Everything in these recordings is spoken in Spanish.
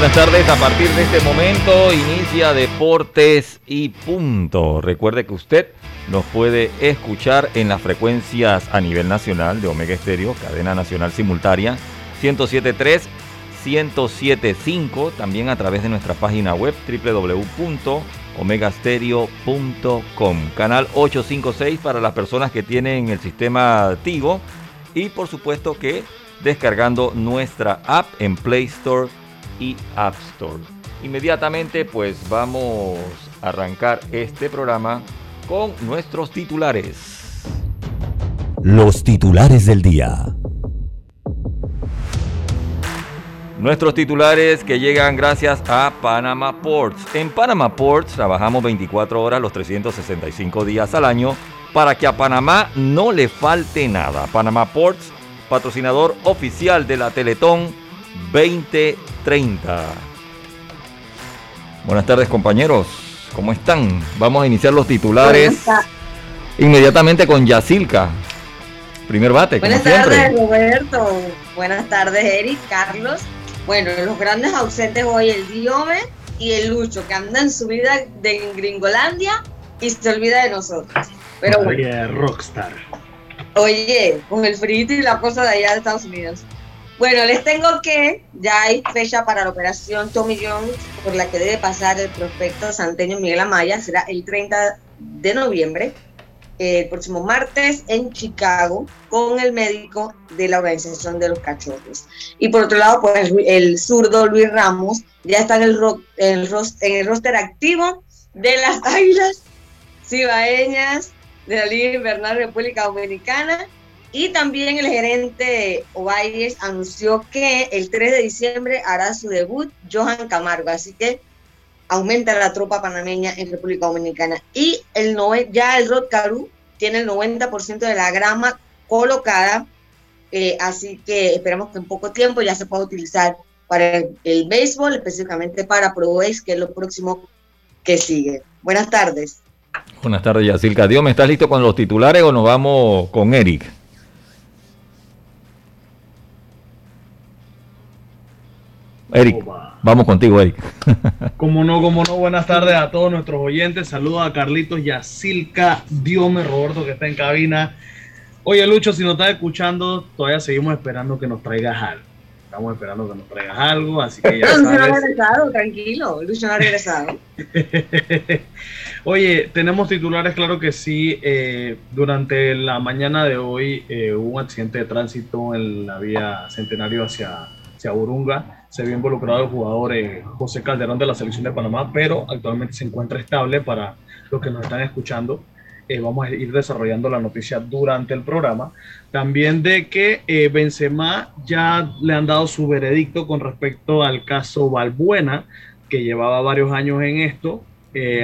Buenas tardes, a partir de este momento inicia Deportes y Punto. Recuerde que usted nos puede escuchar en las frecuencias a nivel nacional de Omega Estéreo, cadena nacional simultánea, 107.3, 107.5, también a través de nuestra página web www.omegastereo.com, canal 856 para las personas que tienen el sistema Tigo y por supuesto que descargando nuestra app en Play Store y App Store. Inmediatamente pues vamos a arrancar este programa con nuestros titulares. Los titulares del día. Nuestros titulares que llegan gracias a Panama Ports. En Panama Ports trabajamos 24 horas los 365 días al año para que a Panamá no le falte nada. Panama Ports, patrocinador oficial de la Teletón 2030. Buenas tardes compañeros, ¿cómo están? Vamos a iniciar los titulares inmediatamente con Yacilca. Primer bate. Buenas tardes Roberto, buenas tardes Eric, Carlos. Bueno, los grandes ausentes hoy el Diome y el Lucho, que andan en su vida de Gringolandia y se olvida de nosotros. Pero Oye, rockstar. Oye, con el frito y la cosa de allá de Estados Unidos. Bueno, les tengo que ya hay fecha para la operación Tommy Jones por la que debe pasar el prospecto santeño Miguel Amaya. Será el 30 de noviembre, el próximo martes en Chicago, con el médico de la organización de los cachorros. Y por otro lado, pues el zurdo Luis Ramos ya está en el, en el, roster activo de las Águilas Cibaeñas de la Liga Invernal República Dominicana y también el gerente Ovalles anunció que el 3 de diciembre hará su debut Johan Camargo, así que aumenta la tropa panameña en República Dominicana. Y el ya el Rod Caru tiene el 90% de la grama colocada, eh, así que esperamos que en poco tiempo ya se pueda utilizar para el, béisbol, específicamente para Pro Base, que es lo próximo que sigue. Buenas tardes. Buenas tardes, Yacilca. Dios, ¿me estás listo con los titulares o nos vamos con Eric? Eric, vamos contigo, Eric. como no, como no, buenas tardes a todos nuestros oyentes. Saludos a Carlitos Yacilca, Diome, Roberto que está en cabina. Oye, Lucho, si nos estás escuchando, todavía seguimos esperando que nos traigas algo. Estamos esperando que nos traigas algo, así que ya sabes. No, no ha regresado, tranquilo. Lucho no ha regresado. Oye, tenemos titulares, claro que sí. Eh, durante la mañana de hoy eh, hubo un accidente de tránsito en la vía Centenario hacia, hacia Urunga se vio involucrado el jugador eh, José Calderón de la selección de Panamá, pero actualmente se encuentra estable para los que nos están escuchando. Eh, vamos a ir desarrollando la noticia durante el programa. También de que eh, Benzema ya le han dado su veredicto con respecto al caso Valbuena, que llevaba varios años en esto.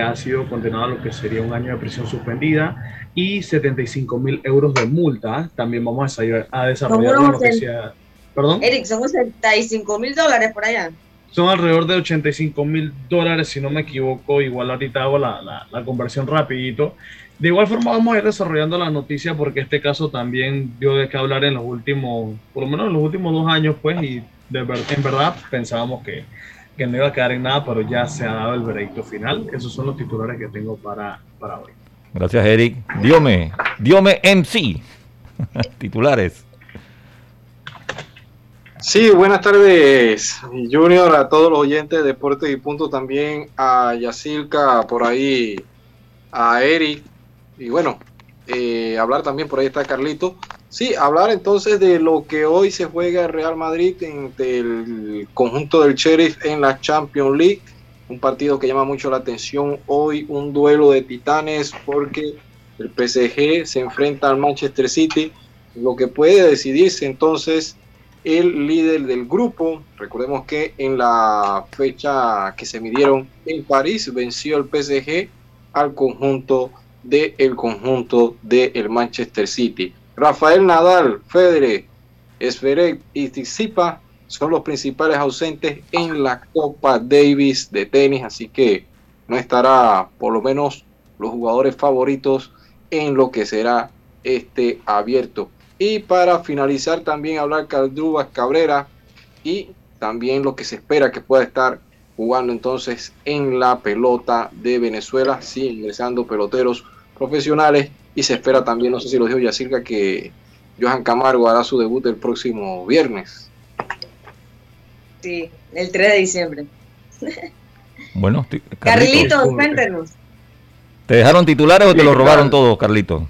ha sido condenado a lo que sería un año de prisión suspendida y 75 mil euros de multa. También vamos a, a desarrollar la noticia. ¿Perdón? Eric, son 85 mil dólares por allá. Son alrededor de 85 mil dólares, si no me equivoco. Igual ahorita hago la, la, conversión rapidito. De igual forma vamos a ir desarrollando la noticia porque este caso también dio de qué hablar en los últimos, por lo menos en los últimos dos años, pues, y de en verdad pensábamos que que no iba a quedar en nada, pero ya se ha dado el veredicto final. Esos son los titulares que tengo para, para hoy. Gracias, Eric. Diome, Diome MC. titulares. Sí, buenas tardes, Junior, a todos los oyentes de Deportes y Punto, también a Yacirca, por ahí, a Eric, y bueno, eh, hablar también, por ahí está Carlito. Sí, hablar entonces de lo que hoy se juega el Real Madrid entre el conjunto del Sheriff en la Champions League, un partido que llama mucho la atención hoy, un duelo de titanes porque el PSG se enfrenta al Manchester City, lo que puede decidirse entonces el líder del grupo. Recordemos que en la fecha que se midieron en París venció el PSG al conjunto del el conjunto del Manchester City. Rafael Nadal, Federer, Esferet y Tsitsipas son los principales ausentes en la Copa Davis de tenis, así que no estará por lo menos los jugadores favoritos en lo que será este abierto. Y para finalizar también hablar Caldrubas Cabrera y también lo que se espera que pueda estar jugando entonces en la pelota de Venezuela, sí, ingresando peloteros profesionales y se espera también, no sé si lo dijo Yacirca, que Johan Camargo hará su debut el próximo viernes. Sí, el 3 de diciembre. Bueno, Carlitos, cuéntenos. ¿Te dejaron titulares o te lo robaron todos, Carlitos?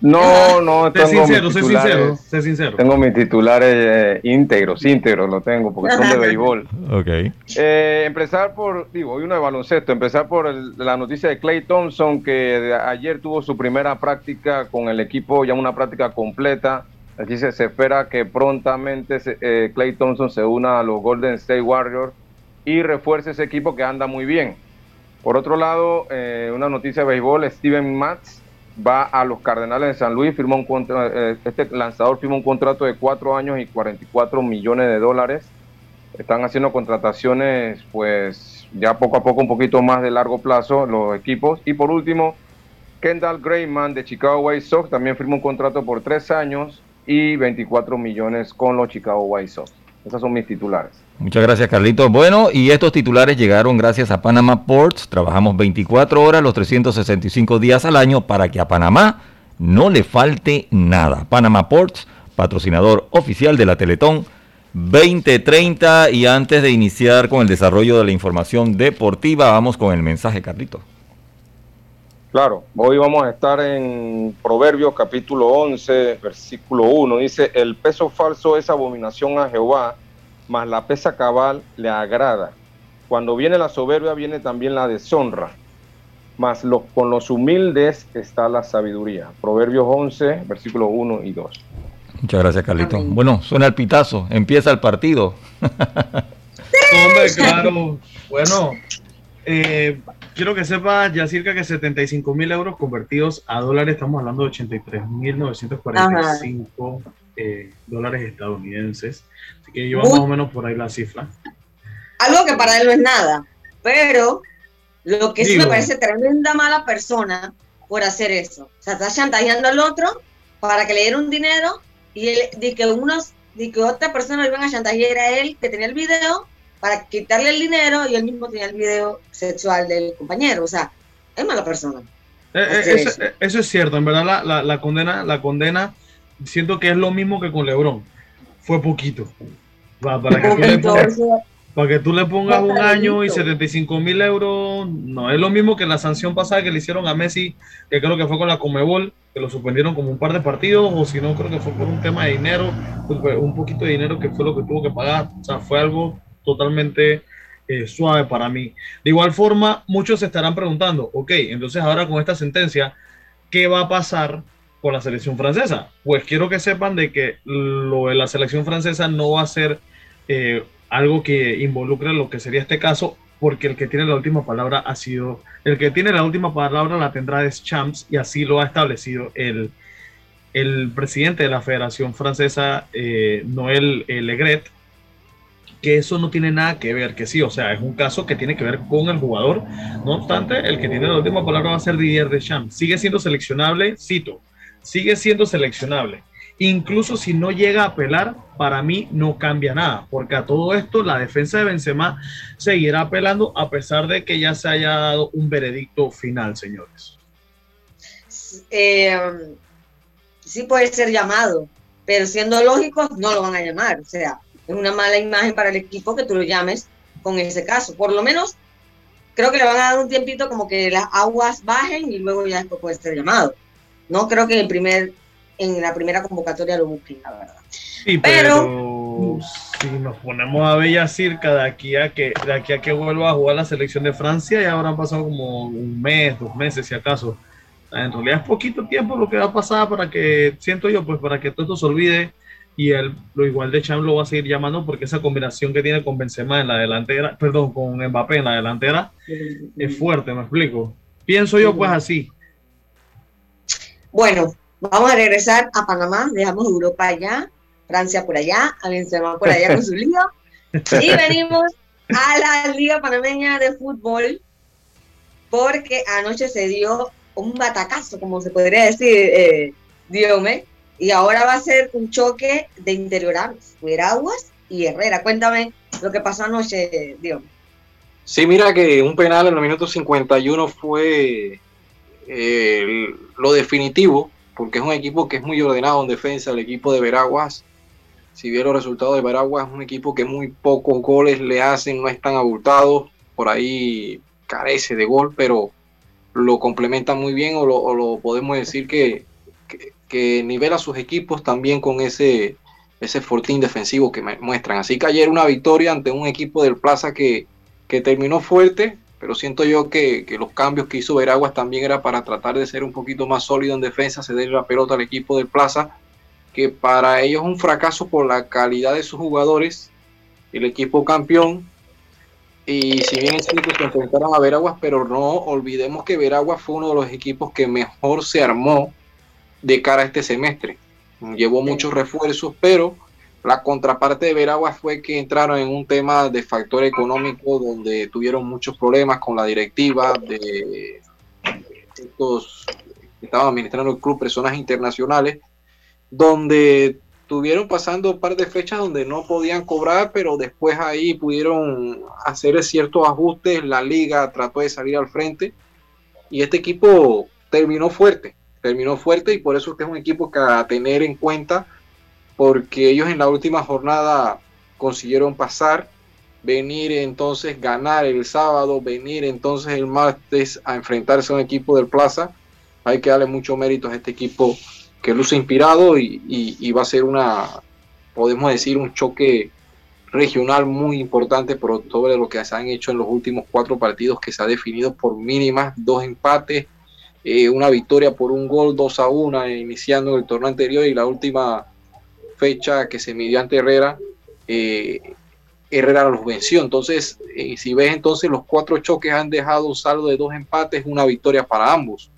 No, no, sé sincero, sé sincero, sé sincero. Tengo mis titulares eh, íntegros, íntegros lo tengo, porque son de béisbol. Ok. Eh, empezar por, digo, hoy uno de baloncesto, empezar por la noticia de Clay Thompson, que ayer tuvo su primera práctica con el equipo, ya una práctica completa. Aquí se, espera que prontamente eh, Clay Thompson se una a los Golden State Warriors y refuerce ese equipo que anda muy bien. Por otro lado, eh, una noticia de béisbol, Steven Matz va a los Cardenales de San Luis, firmó un contra, eh, este lanzador firmó un contrato de cuatro años y 44 millones de dólares. Están haciendo contrataciones, pues ya poco a poco un poquito más de largo plazo los equipos. Y por último, Kendall Grayman de Chicago White Sox también firmó un contrato por tres años y 24 millones con los Chicago White Sox. Esos son mis titulares. Muchas gracias, Carlitos. Bueno, y estos titulares llegaron gracias a Panama Ports. Trabajamos 24 horas los 365 días al año para que a Panamá no le falte nada. Panama Ports, patrocinador oficial de la Teletón 2030. Y antes de iniciar con el desarrollo de la información deportiva, vamos con el mensaje, Carlitos. Claro, hoy vamos a estar en Proverbios capítulo 11, versículo 1. Dice, el peso falso es abominación a Jehová mas la pesa cabal le agrada. Cuando viene la soberbia, viene también la deshonra. Mas los, con los humildes está la sabiduría. Proverbios 11, versículos 1 y 2. Muchas gracias, Carlito. Bueno, suena el pitazo. Empieza el partido. Hombre, claro. Bueno, eh, quiero que sepa ya cerca que 75 mil euros convertidos a dólares, estamos hablando de 83 mil 945 eh, dólares estadounidenses. Así que lleva más o menos por ahí la cifra. Algo que para él no es nada, pero lo que sí me parece tremenda mala persona por hacer eso. O sea, está chantajeando al otro para que le diera un dinero y él, de que unos, de que otra persona le iban a chantajear a él que tenía el video para quitarle el dinero y él mismo tenía el video sexual del compañero. O sea, es mala persona. Eh, eh, eso, es cierto, en verdad la, la, la condena, la condena siento que es lo mismo que con LeBron. Fue poquito. Para, que, tú le pongas, un año y 75 mil euros, no es lo mismo que la sanción pasada que le hicieron a Messi, que creo que fue con la Comebol, que lo suspendieron como un par de partidos, o si no, creo que fue por un tema de dinero, un poquito de dinero que fue lo que tuvo que pagar. O sea, fue algo totalmente eh, suave para mí. De igual forma, muchos se estarán preguntando, ok, entonces ahora con esta sentencia, ¿qué va a pasar con la selección francesa. Pues quiero que sepan de que lo de la selección francesa no va a ser eh, algo que involucre lo que sería este caso, porque el que tiene la última palabra ha sido, el que tiene la última palabra la tendrá Deschamps y así lo ha establecido el, presidente de la Federación Francesa, eh, Noel eh, Legret, que eso no tiene nada que ver, que sí, o sea, es un caso que tiene que ver con el jugador. No obstante, el que tiene la última palabra va a ser Didier Deschamps. Sigue siendo seleccionable, cito, sigue siendo seleccionable. incluso si no llega a apelar, para mí no cambia nada, porque a todo esto la defensa de Benzema seguirá apelando a pesar de que ya se haya dado un veredicto final, señores. Eh, sí puede ser llamado, pero siendo lógicos, no lo van a llamar. O sea, es una mala imagen para el equipo que tú lo llames con ese caso. Por lo menos, creo que le van a dar un tiempito como que las aguas bajen y luego ya esto puede ser llamado. No creo que en, el primer, en la primera convocatoria lo busquen, la verdad. Sí, pero, si nos ponemos a ver ya circa de aquí a que de aquí a que vuelva a jugar la selección de Francia, ya habrán pasado como un mes, dos meses si acaso. En realidad es poquito tiempo lo que va a pasar para que, siento yo, pues para que todo esto se olvide y él, lo igual de Cham lo va a seguir llamando porque esa combinación que tiene con Benzema en la delantera, perdón, con Mbappé en la delantera, es fuerte, me explico. Pienso yo pues así. Bueno, vamos a regresar a Panamá, dejamos Europa allá, Francia por allá, a Benzema por allá con su lío, y venimos a la Liga Panameña de Fútbol porque anoche se dio un batacazo, como se podría decir, eh, Diome, y ahora va a ser un choque de interioranos, Veraguas y Herrera. Cuéntame lo que pasó anoche, Diome. Sí, mira que un penal en los minutos 51 fue eh, lo definitivo, porque es un equipo que es muy ordenado en defensa, el equipo de Veraguas. Si bien los resultados de Veraguas es un equipo que muy pocos goles le hacen, no están abultados, por ahí carece de gol, pero lo complementa muy bien o lo, podemos decir que, que, nivela sus equipos también con ese, ese fortín defensivo que muestran. Así que ayer una victoria ante un equipo del Plaza que, que terminó fuerte, pero siento yo que, que, los cambios que hizo Veraguas también era para tratar de ser un poquito más sólido en defensa, ceder la pelota al equipo del Plaza, que para ellos es un fracaso por la calidad de sus jugadores, el equipo campeón, y si bien es cierto se enfrentaron a Veraguas, pero no olvidemos que Veraguas fue uno de los equipos que mejor se armó de cara a este semestre. Llevó muchos refuerzos, pero la contraparte de Veraguas fue que entraron en un tema de factor económico donde tuvieron muchos problemas con la directiva de estos que estaban administrando el club, personas internacionales, donde tuvieron pasando un par de fechas donde no podían cobrar, pero después ahí pudieron hacer ciertos ajustes, la liga trató de salir al frente y este equipo terminó fuerte, terminó fuerte y por eso este es un equipo que a tener en cuenta porque ellos en la última jornada consiguieron pasar, venir entonces ganar el sábado, venir entonces el martes a enfrentarse a un equipo del Plaza. Hay que darle mucho mérito a este equipo que luce inspirado y, va a ser una, podemos decir, un choque regional muy importante por todo lo que se han hecho en los últimos cuatro partidos que se ha definido por mínimas, dos empates, eh, una victoria por un gol, dos a una, iniciando el torneo anterior y la última fecha que se midió ante Herrera, eh, Herrera los venció. Entonces, eh, si ves entonces los cuatro choques han dejado un saldo de dos empates, una victoria para ambos.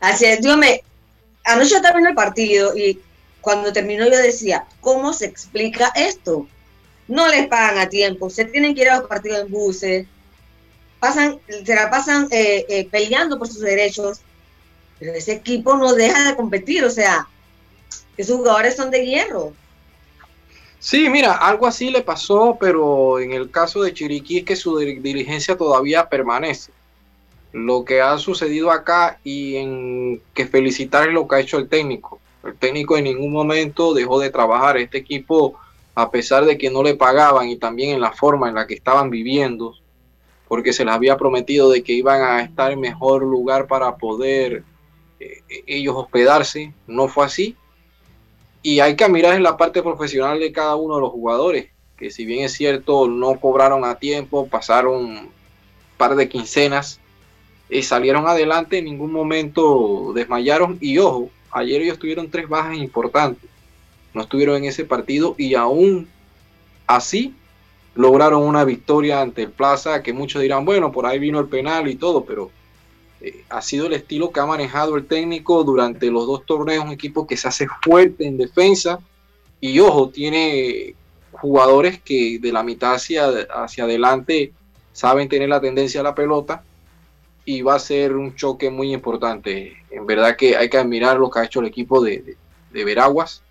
Así es, dígame, anoche terminó el partido y cuando terminó yo decía, ¿cómo se explica esto? No les pagan a tiempo, se tienen que ir a los partidos en buses, pasan, se la pasan eh, eh, peleando por sus derechos, pero ese equipo no deja de competir, o sea, esos jugadores son de hierro. Sí, mira, algo así le pasó, pero en el caso de Chiriquí es que su dirigencia todavía permanece lo que ha sucedido acá y en que felicitar lo que ha hecho el técnico. El técnico en ningún momento dejó de trabajar. Este equipo, a pesar de que no le pagaban y también en la forma en la que estaban viviendo, porque se les había prometido de que iban a estar en mejor lugar para poder eh, ellos hospedarse, no fue así. Y hay que mirar en la parte profesional de cada uno de los jugadores, que si bien es cierto, no cobraron a tiempo, pasaron un par de quincenas y salieron adelante, en ningún momento desmayaron y ojo, ayer ellos tuvieron tres bajas importantes, no estuvieron en ese partido y aún así lograron una victoria ante el Plaza, que muchos dirán, bueno, por ahí vino el penal y todo, pero eh, ha sido el estilo que ha manejado el técnico durante los dos torneos, un equipo que se hace fuerte en defensa y ojo, tiene jugadores que de la mitad hacia, hacia adelante saben tener la tendencia a la pelota y va a ser un choque muy importante. En verdad que hay que admirar lo que ha hecho el equipo de, de Veraguas,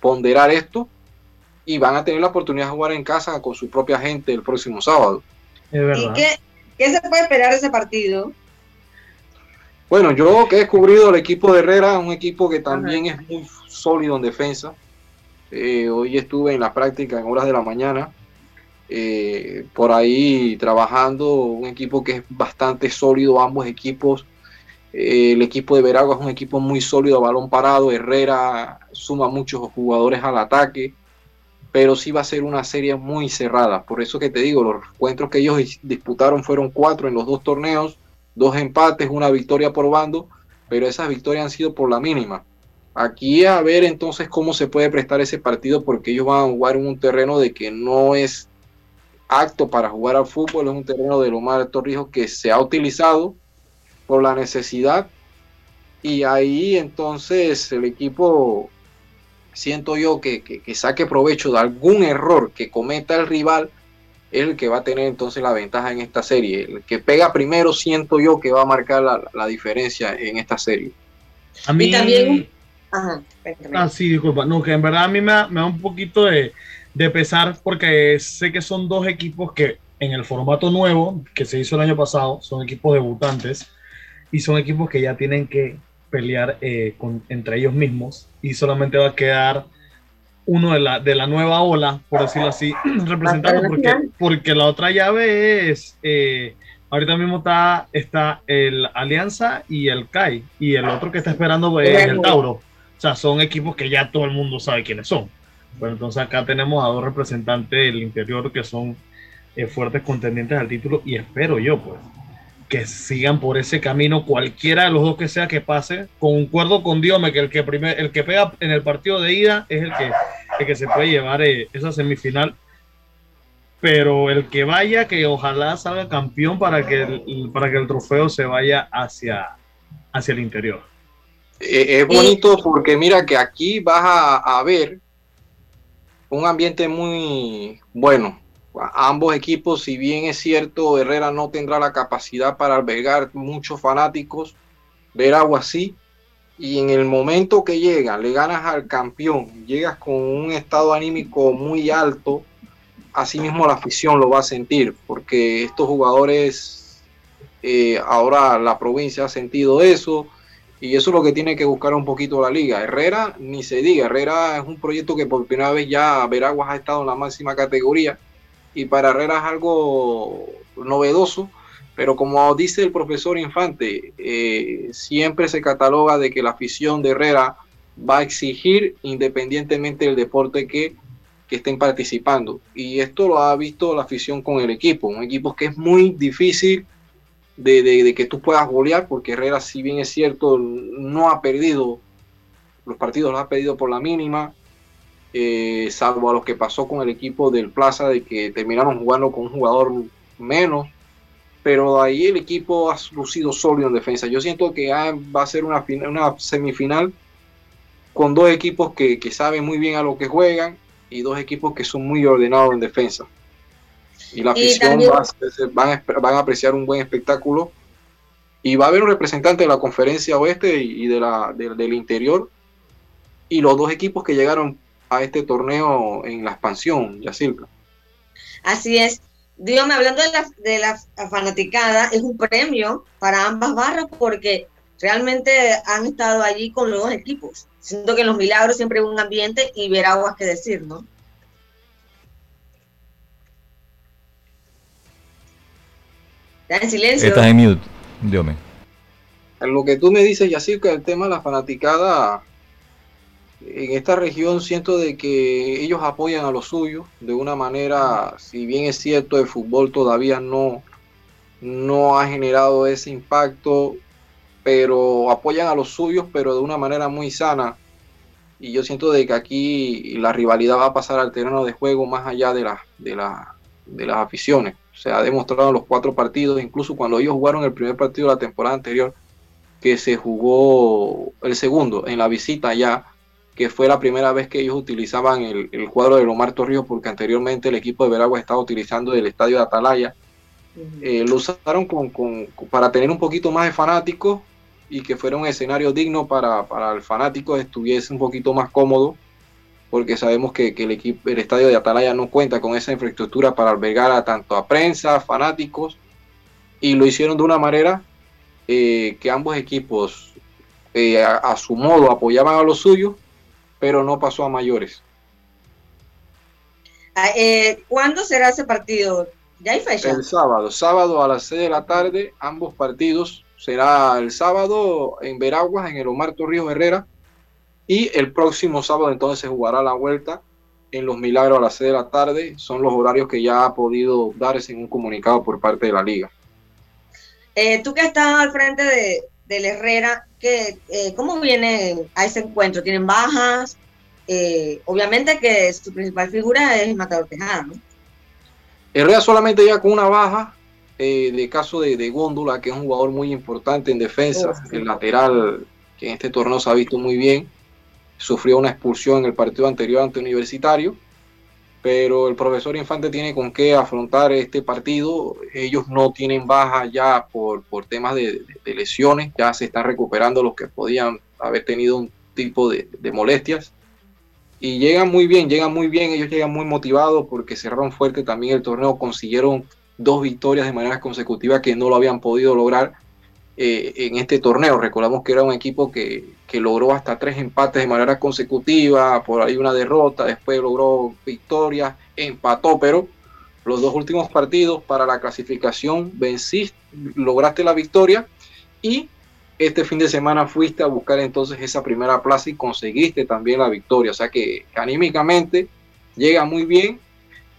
ponderar esto y van a tener la oportunidad de jugar en casa con su propia gente el próximo sábado. ¿Y qué, qué se puede esperar de ese partido? Bueno, yo que he descubrido el equipo de Herrera, un equipo que también es muy sólido en defensa. Eh, hoy estuve en la práctica en horas de la mañana, eh, por ahí trabajando, un equipo que es bastante sólido, ambos equipos. Eh, el equipo de Veragua es un equipo muy sólido, balón parado. Herrera suma muchos jugadores al ataque, pero sí va a ser una serie muy cerrada. Por eso que te digo, los encuentros que ellos disputaron fueron cuatro en los dos torneos dos empates, una victoria por bando, pero esas victorias han sido por la mínima. Aquí a ver entonces cómo se puede prestar ese partido porque ellos van a jugar en un terreno de que no es acto para jugar al fútbol, es un terreno de Lomar Torrijos que se ha utilizado por la necesidad y ahí entonces el equipo siento yo que, que saque provecho de algún error que cometa el rival es el que va a tener entonces la ventaja en esta serie. El que pega primero siento yo que va a marcar la, diferencia en esta serie. A mí también... Ajá, ah, sí, disculpa. No, que en verdad a mí me da, un poquito de, pesar porque sé que son dos equipos que en el formato nuevo que se hizo el año pasado son equipos debutantes y son equipos que ya tienen que pelear eh, con, entre ellos mismos y solamente va a quedar uno de la, de la nueva ola, por decirlo así, representando, porque, porque la otra llave es, eh, ahorita mismo está, está el Alianza y el CAI, y el otro que está esperando es el Tauro. O sea, son equipos que ya todo el mundo sabe quiénes son. Bueno, entonces acá tenemos a dos representantes del interior que son eh, fuertes contendientes al título y espero yo, pues, que sigan por ese camino cualquiera de los dos que sea que pase. Concuerdo con Diome que el que primer, el que pega en el partido de ida es el que, el que se puede llevar eh, esa semifinal. Pero el que vaya, que ojalá salga campeón para que el, para que el trofeo se vaya hacia, hacia el interior. Eh, es bonito porque mira que aquí vas a, a ver un ambiente muy bueno ambos equipos, si bien es cierto, Herrera no tendrá la capacidad para albergar muchos fanáticos, ver algo así, y en el momento que llega, le ganas al campeón, llegas con un estado anímico muy alto, así mismo la afición lo va a sentir, porque estos jugadores, eh, ahora la provincia ha sentido eso, y eso es lo que tiene que buscar un poquito la liga. Herrera, ni se diga, Herrera es un proyecto que por primera vez ya Veraguas ha estado en la máxima categoría y para Herrera es algo novedoso, pero como dice el profesor Infante, eh, siempre se cataloga de que la afición de Herrera va a exigir independientemente del deporte que, estén participando. Y esto lo ha visto la afición con el equipo, un equipo que es muy difícil de, de, que tú puedas golear, porque Herrera, si bien es cierto, no ha perdido, los partidos los ha perdido por la mínima, eh, salvo a lo que pasó con el equipo del Plaza, de que terminaron jugando con un jugador menos, pero ahí el equipo ha lucido sólido en defensa. Yo siento que va a ser una, una semifinal con dos equipos que, saben muy bien a lo que juegan y dos equipos que son muy ordenados en defensa. Y la afición van, a, apreciar un buen espectáculo. Y va a haber un representante de la conferencia oeste y, de la, del interior. Y los dos equipos que llegaron a este torneo en la expansión, Yacirca. Así es. Dígame, hablando de la, de la fanaticada, es un premio para ambas barras porque realmente han estado allí con los dos equipos. Siento que en los milagros siempre hay un ambiente y ver aguas que decir, ¿no? Está en silencio. Estás en mute, Diome. En lo que tú me dices, Yacirca, el tema de la fanaticada en esta región siento de que ellos apoyan a los suyos de una manera, si bien es cierto, el fútbol todavía no, no ha generado ese impacto, pero apoyan a los suyos, pero de una manera muy sana. Y yo siento de que aquí la rivalidad va a pasar al terreno de juego más allá de, la, de, la, de las aficiones. Se ha demostrado en los cuatro partidos, incluso cuando ellos jugaron el primer partido de la temporada anterior, que se jugó el segundo en la visita ya que fue la primera vez que ellos utilizaban el, cuadro de Lomar Torrijos, porque anteriormente el equipo de Veragua estaba utilizando el estadio de Atalaya. Eh, lo usaron con, para tener un poquito más de fanáticos y que fuera un escenario digno para, para el fanático estuviese un poquito más cómodo, porque sabemos que, que, el, equipo, el estadio de Atalaya no cuenta con esa infraestructura para albergar a tanto a prensa, fanáticos, y lo hicieron de una manera eh, que ambos equipos eh, a, a, su modo apoyaban a los suyos, pero no pasó a mayores. Ah, eh, ¿Cuándo será ese partido? ¿Ya hay fecha? El sábado, sábado a las 6 de la tarde, ambos partidos. Será el sábado en Veraguas, en el Omar Torrijos Herrera, y el próximo sábado entonces se jugará la vuelta en Los Milagros a las 6 de la tarde. Son los horarios que ya ha podido darse en un comunicado por parte de la liga. Eh, tú que estás al frente de, del Herrera, que, eh, ¿cómo viene a ese encuentro? ¿Tienen bajas? Eh, obviamente que su principal figura es Matador Tejada, ¿no? Herrera solamente ya con una baja eh, de caso de, de, Góndola, que es un jugador muy importante en defensa, oh, sí. el lateral que en este torneo se ha visto muy bien, sufrió una expulsión en el partido anterior ante Universitario, pero el profesor Infante tiene con qué afrontar este partido, ellos no tienen baja ya por, por temas de, de, lesiones, ya se están recuperando los que podían haber tenido un tipo de, molestias, y llegan muy bien, llegan muy bien, ellos llegan muy motivados porque cerraron fuerte también el torneo, consiguieron dos victorias de manera consecutiva que no lo habían podido lograr eh, en este torneo. Recordamos que era un equipo que, que, logró hasta tres empates de manera consecutiva, por ahí una derrota, después logró victorias, empató, pero los dos últimos partidos para la clasificación venciste, lograste la victoria y este fin de semana fuiste a buscar entonces esa primera plaza y conseguiste también la victoria. O sea que anímicamente llega muy bien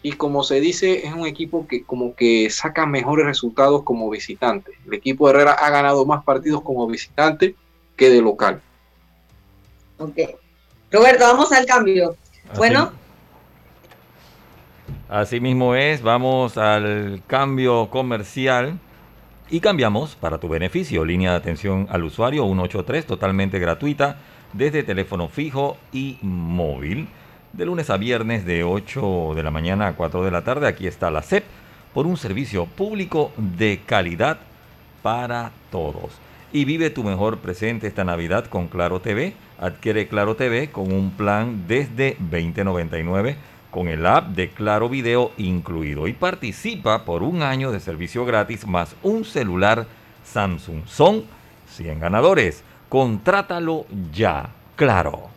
y como se dice es un equipo que como que saca mejores resultados como visitante. El equipo de Herrera ha ganado más partidos como visitante que de local. Ok. Roberto, vamos al cambio. Así, bueno. Así mismo es, vamos al cambio comercial. Y cambiamos para tu beneficio. Línea de atención al usuario 183 totalmente gratuita desde teléfono fijo y móvil. De lunes a viernes de 8 de la mañana a 4 de la tarde. Aquí está la CEP por un servicio público de calidad para todos. Y vive tu mejor presente esta Navidad con Claro TV. Adquiere Claro TV con un plan desde 2099 con el app de Claro Video incluido y participa por un año de servicio gratis más un celular Samsung. Son 100 ganadores. Contrátalo ya. Claro.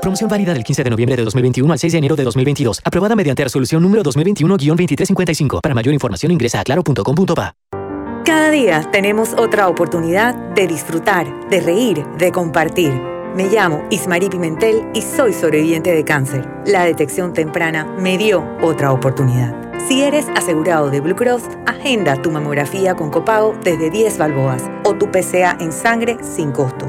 Promoción válida del 15 de noviembre de 2021 al 6 de enero de 2022. Aprobada mediante resolución número 2021-2355. Para mayor información ingresa a claro.com.pa. Cada día tenemos otra oportunidad de disfrutar, de reír, de compartir. Me llamo Ismarí Pimentel y soy sobreviviente de cáncer. La detección temprana me dio otra oportunidad. Si eres asegurado de Blue Cross, agenda tu mamografía con copago desde 10 balboas o tu PCA en sangre sin costo.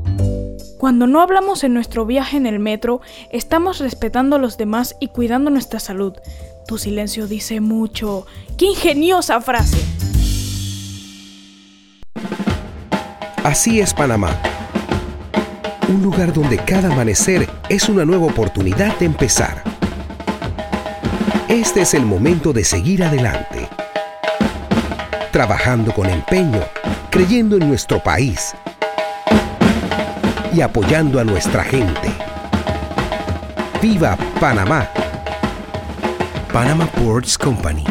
Cuando no hablamos en nuestro viaje en el metro, estamos respetando a los demás y cuidando nuestra salud. Tu silencio dice mucho. ¡Qué ingeniosa frase! Así es Panamá. Un lugar donde cada amanecer es una nueva oportunidad de empezar. Este es el momento de seguir adelante. Trabajando con empeño, creyendo en nuestro país y apoyando a nuestra gente. ¡Viva Panamá! Panama Ports Company.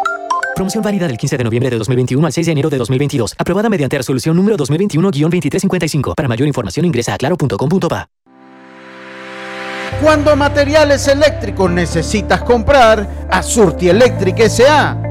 Promoción válida del 15 de noviembre de 2021 al 6 de enero de 2022. Aprobada mediante resolución número 2021-2355. Para mayor información ingresa a claro.com.pa. Cuando materiales eléctricos necesitas comprar, a Surti Electric S.A.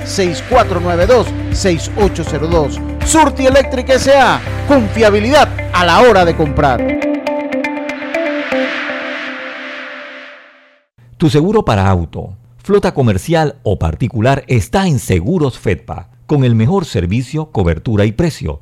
6492-6802. Surti Electric S.A. Confiabilidad a la hora de comprar. Tu seguro para auto, flota comercial o particular está en Seguros Fedpa, con el mejor servicio, cobertura y precio.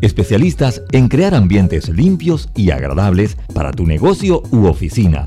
especialistas en crear ambientes limpios y agradables para tu negocio u oficina.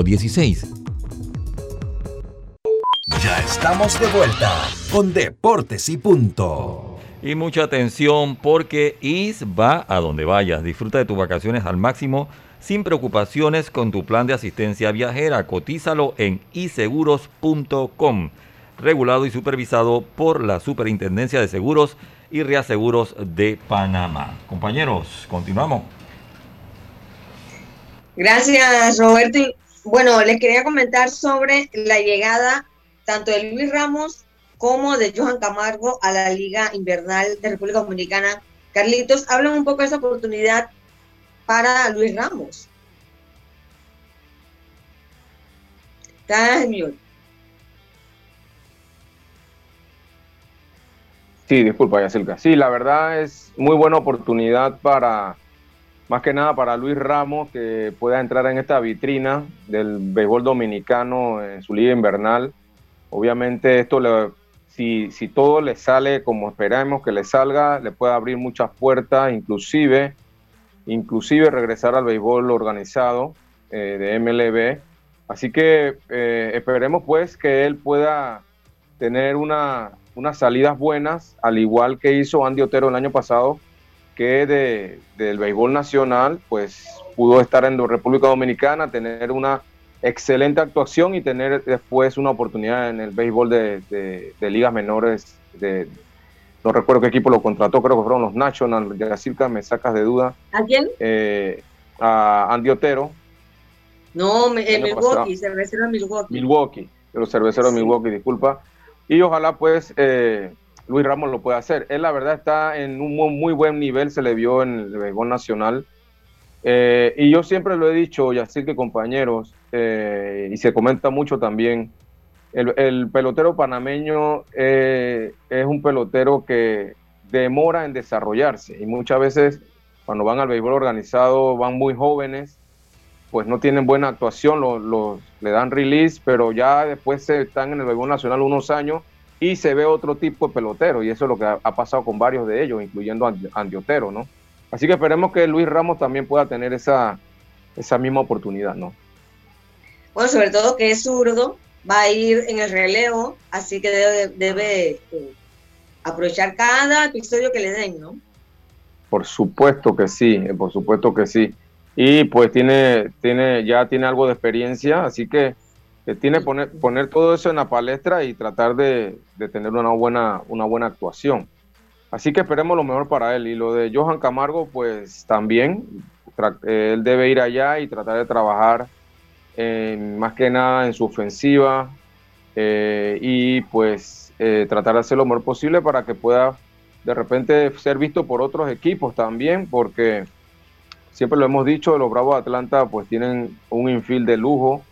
321-7756-6349-9416. Ya estamos de vuelta con Deportes y Punto. Y mucha atención porque IS va a donde vayas. Disfruta de tus vacaciones al máximo sin preocupaciones con tu plan de asistencia viajera. Cotízalo en iseguros.com. Regulado y supervisado por la Superintendencia de Seguros y Reaseguros de Panamá. Compañeros, continuamos. Gracias, Roberto. Bueno, les quería comentar sobre la llegada tanto de Luis Ramos como de Johan Camargo a la Liga Invernal de República Dominicana. Carlitos, hablan un poco de esa oportunidad para Luis Ramos. Mute. Sí, disculpa, Yacirca. Sí, la verdad es muy buena oportunidad para, más que nada para Luis Ramos, que pueda entrar en esta vitrina del béisbol dominicano en su liga invernal. Obviamente esto, le, si, si todo le sale como esperamos que le salga, le puede abrir muchas puertas, inclusive, inclusive regresar al béisbol organizado eh, de MLB. Así que eh, esperemos pues que él pueda tener una, unas salidas buenas, al igual que hizo Andy Otero el año pasado, que de, del béisbol nacional, pues pudo estar en República Dominicana, tener una excelente actuación y tener después una oportunidad en el béisbol de, de- de ligas menores. De, no recuerdo qué equipo lo contrató, creo que fueron los Nationals. De circa me sacas de duda. ¿A quién? Eh, a Andy Otero. No, Milwaukee, cervecero de Milwaukee. Milwaukee, los cerveceros de Milwaukee, disculpa. Y ojalá pues eh, Luis Ramos lo pueda hacer. Él la verdad está en un muy buen nivel, se le vio en el béisbol nacional. Eh, y yo siempre lo he dicho, y así que compañeros, eh, y se comenta mucho también, el, pelotero panameño es un pelotero que demora en desarrollarse y muchas veces cuando van al béisbol organizado van muy jóvenes, pues no tienen buena actuación, los, le dan release, pero ya después están en el béisbol nacional unos años y se ve otro tipo de pelotero y eso es lo que ha, pasado con varios de ellos, incluyendo a Andiotero, ¿no? Así que esperemos que Luis Ramos también pueda tener esa, esa misma oportunidad, ¿no? Bueno, sobre todo que es zurdo, va a ir en el relevo, así que debe, debe eh, aprovechar cada episodio que le den, ¿no? Por supuesto que sí, eh, por supuesto que sí. Y pues tiene, tiene, ya tiene algo de experiencia, así que, tiene que poner, poner todo eso en la palestra y tratar de, tener una buena, una buena actuación. Así que esperemos lo mejor para él. Y lo de Johan Camargo, pues también, eh, él debe ir allá y tratar de trabajar más que nada en su ofensiva eh, y pues eh, tratar de hacer lo mejor posible para que pueda de repente ser visto por otros equipos también, porque siempre lo hemos dicho, los Bravos de Atlanta pues tienen un infield de lujo.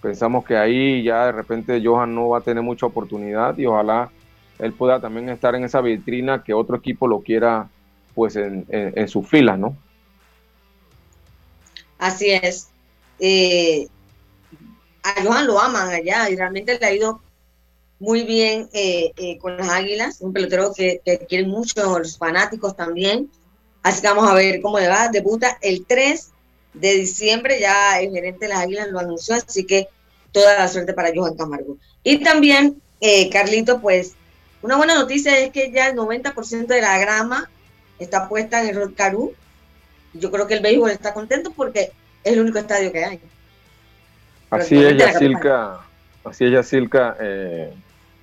Pensamos que ahí ya de repente Johan no va a tener mucha oportunidad y ojalá él pueda también estar en esa vitrina que otro equipo lo quiera pues en, en, sus filas, ¿no? Así es. Eh, a Johan lo aman allá y realmente le ha ido muy bien eh, eh, con las Águilas, un pelotero que, que quieren mucho los fanáticos también. Así que vamos a ver cómo le va. Debuta el 3 de diciembre, ya el gerente de las Águilas lo anunció, así que toda la suerte para Johan Camargo. Y también, eh, Carlito, pues una buena noticia es que ya el 90% de la grama está puesta en el Rod Caru. Yo creo que el béisbol está contento porque es el único estadio que hay. Así es, Yacilca. Así es, Yacilca. Eh,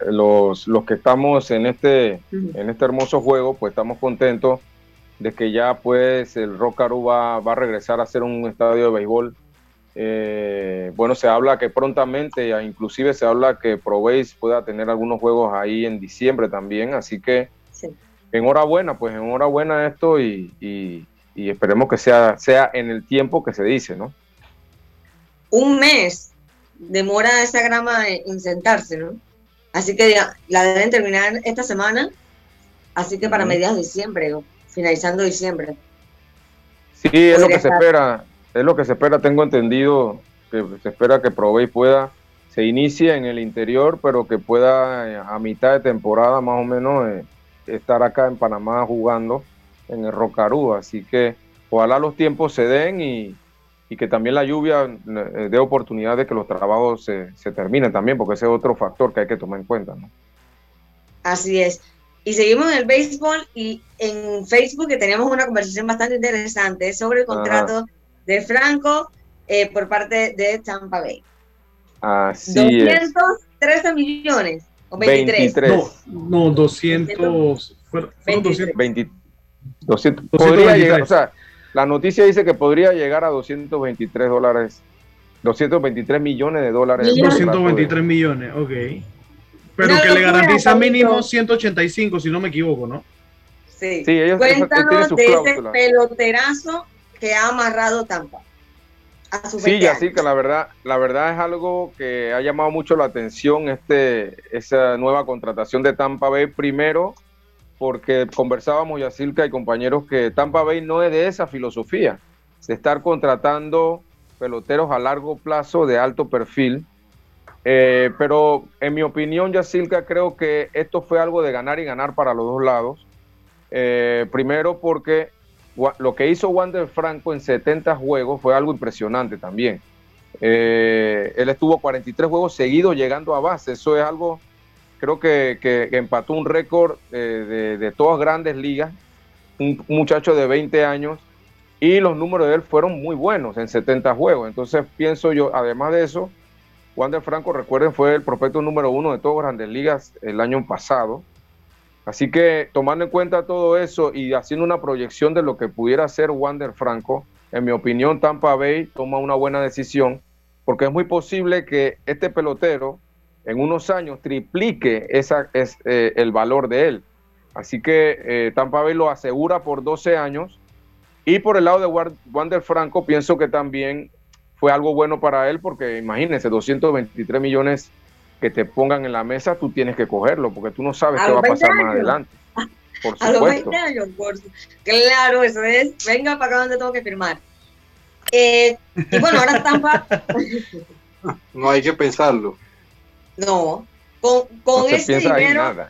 los, los que estamos en este, en este hermoso juego, pues estamos contentos de que ya pues el Rock va, va a regresar a ser un estadio de béisbol. Eh, bueno, se habla que prontamente, inclusive se habla que ProBase pueda tener algunos juegos ahí en diciembre también, así que enhorabuena, pues enhorabuena esto y, y, y, esperemos que sea, sea en el tiempo que se dice, ¿no? Un mes demora esa grama en sentarse, ¿no? Así que la deben terminar esta semana, así que para mediados de diciembre, finalizando diciembre. Sí, es lo que se espera, es lo que se espera, tengo entendido que se espera que Provey pueda, se inicie en el interior, pero que pueda eh, a mitad de temporada más o menos eh, estar acá en Panamá jugando en el Rocarú, así que ojalá los tiempos se den y, y que también la lluvia eh, dé oportunidad de que los trabajos se, se, terminen también, porque ese es otro factor que hay que tomar en cuenta. ¿no? Así es. Y seguimos en el béisbol y en Facebook que teníamos una conversación bastante interesante sobre el contrato de Franco eh, por parte de Tampa Bay. Así 213 millones o 23. No, no 200. 20, 200 podría llegar, o sea, la noticia dice que podría llegar a 223 dólares, 223 millones de dólares. 223 millones, ok. Pero que le garantiza mínimo 185, si no me equivoco, ¿no? Sí. sí ellos, Cuéntanos de ese peloterazo que ha amarrado Tampa. A su sí, así que la verdad, la verdad es algo que ha llamado mucho la atención este, esa nueva contratación de Tampa Bay. Primero, porque conversábamos, Yacilca y compañeros, que Tampa Bay no es de esa filosofía, de estar contratando peloteros a largo plazo de alto perfil. Eh, pero en mi opinión, Yacilca, creo que esto fue algo de ganar y ganar para los dos lados. Eh, primero porque lo que hizo Wander Franco en 70 juegos fue algo impresionante también. Eh, él estuvo 43 juegos seguidos llegando a base. Eso es algo creo que, empató un récord de, todas grandes ligas, un, muchacho de 20 años, y los números de él fueron muy buenos en 70 juegos. Entonces pienso yo, además de eso, Juan de Franco, recuerden, fue el prospecto número uno de todas grandes ligas el año pasado. Así que tomando en cuenta todo eso y haciendo una proyección de lo que pudiera ser Wander Franco, en mi opinión, Tampa Bay toma una buena decisión porque es muy posible que este pelotero en unos años triplique esa, es, eh, el valor de él. Así que eh, Tampa Bay lo asegura por 12 años. Y por el lado de Wander Franco, pienso que también fue algo bueno para él, porque imagínense, 223 millones que te pongan en la mesa, tú tienes que cogerlo, porque tú no sabes qué va a pasar más adelante. Por a los 20 años, por... claro, eso es, venga para acá donde tengo que firmar. Eh, y bueno, ahora Tampa. no hay que pensarlo. No, con, con ese dinero,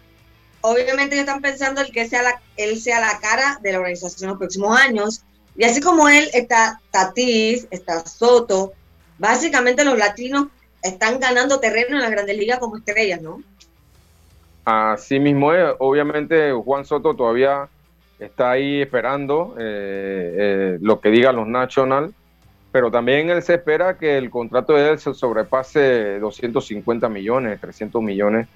obviamente ellos están pensando el que sea la, él sea la cara de la organización en los próximos años. Y así como él está Tatis, está Soto, básicamente los latinos están ganando terreno en las grandes ligas como estrellas, ¿no? Así mismo es, obviamente Juan Soto todavía está ahí esperando eh, eh, lo que digan los National pero también él se espera que el contrato de él se sobrepase 250 millones, 300 millones.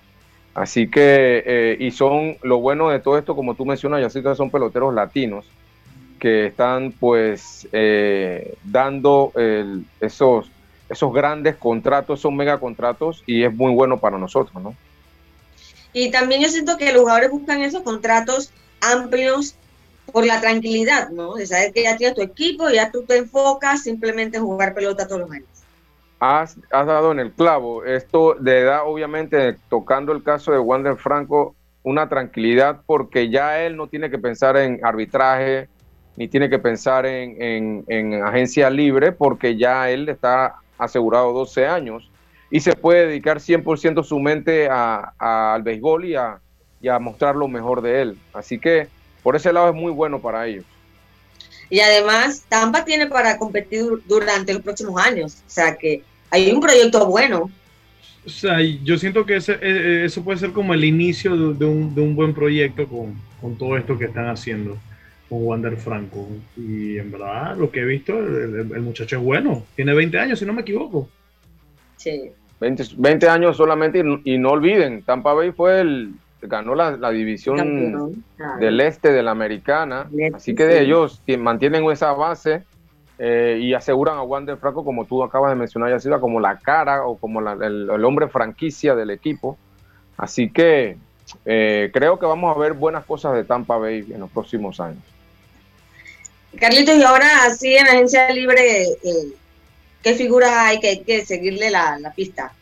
Así que, eh, y son lo bueno de todo esto, como tú mencionas, ya que son peloteros latinos que están pues eh, dando esos, esos grandes contratos, esos mega contratos, y es muy bueno para nosotros, ¿no? Y también yo siento que los jugadores buscan esos contratos amplios por la tranquilidad, ¿no? De saber que ya tienes tu equipo, ya tú te enfocas simplemente en jugar pelota todos los años. Has, has dado en el clavo. Esto de edad, obviamente, tocando el caso de Wander Franco, una tranquilidad porque ya él no tiene que pensar en arbitraje, ni tiene que pensar en, en, agencia libre, porque ya él está asegurado 12 años y se puede dedicar 100% su mente a, al béisbol y a, y a mostrar lo mejor de él. Así que por ese lado es muy bueno para ellos. Y además, Tampa tiene para competir durante los próximos años. O sea que hay un proyecto bueno. O sea, yo siento que ese, e, e, eso puede ser como el inicio de, un, de un, buen proyecto con, con, todo esto que están haciendo con Wander Franco. Y en verdad, lo que he visto, el, muchacho es bueno. Tiene 20 años, si no me equivoco. Sí. 20, 20 años solamente y, y no olviden, Tampa Bay fue el, ganó la, división del este de la americana, así que de ellos mantienen esa base eh, y aseguran a Wander Franco, como tú acabas de mencionar, ya sido como la cara o como el, hombre franquicia del equipo. Así que eh, creo que vamos a ver buenas cosas de Tampa Bay en los próximos años. Carlitos, y ahora así en agencia libre, eh, ¿qué figuras hay que hay que seguirle la, la pista?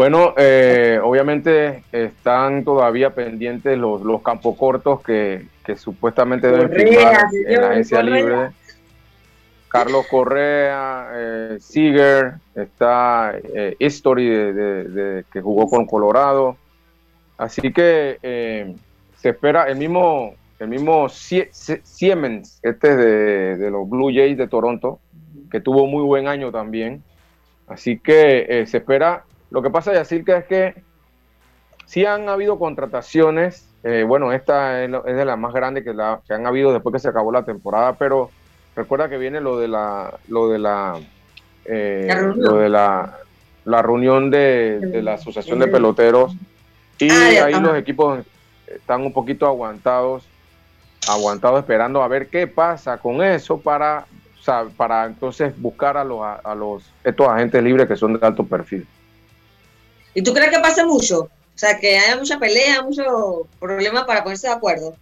Bueno, eh, obviamente están todavía pendientes los, los campos cortos que, supuestamente deben firmar en la agencia libre. Carlos Correa, eh, Seager, está eh, History de, que jugó con Colorado. Así que se espera el mismo, el mismo Siemens, este de, de los Blue Jays de Toronto, que tuvo muy buen año también. Así que se espera lo que pasa, Yacirca, es que sí han habido contrataciones. Eh, bueno, esta es, de las más grandes que, la, que han habido después que se acabó la temporada, pero recuerda que viene lo de la, lo de la, eh, lo de la, la reunión de, la asociación de peloteros y ah, ahí los equipos están un poquito aguantados, aguantados esperando a ver qué pasa con eso para, para entonces buscar a los, a los estos agentes libres que son de alto perfil. ¿Y tú crees que pase mucho? O sea, que haya mucha pelea, mucho problema para ponerse de acuerdo.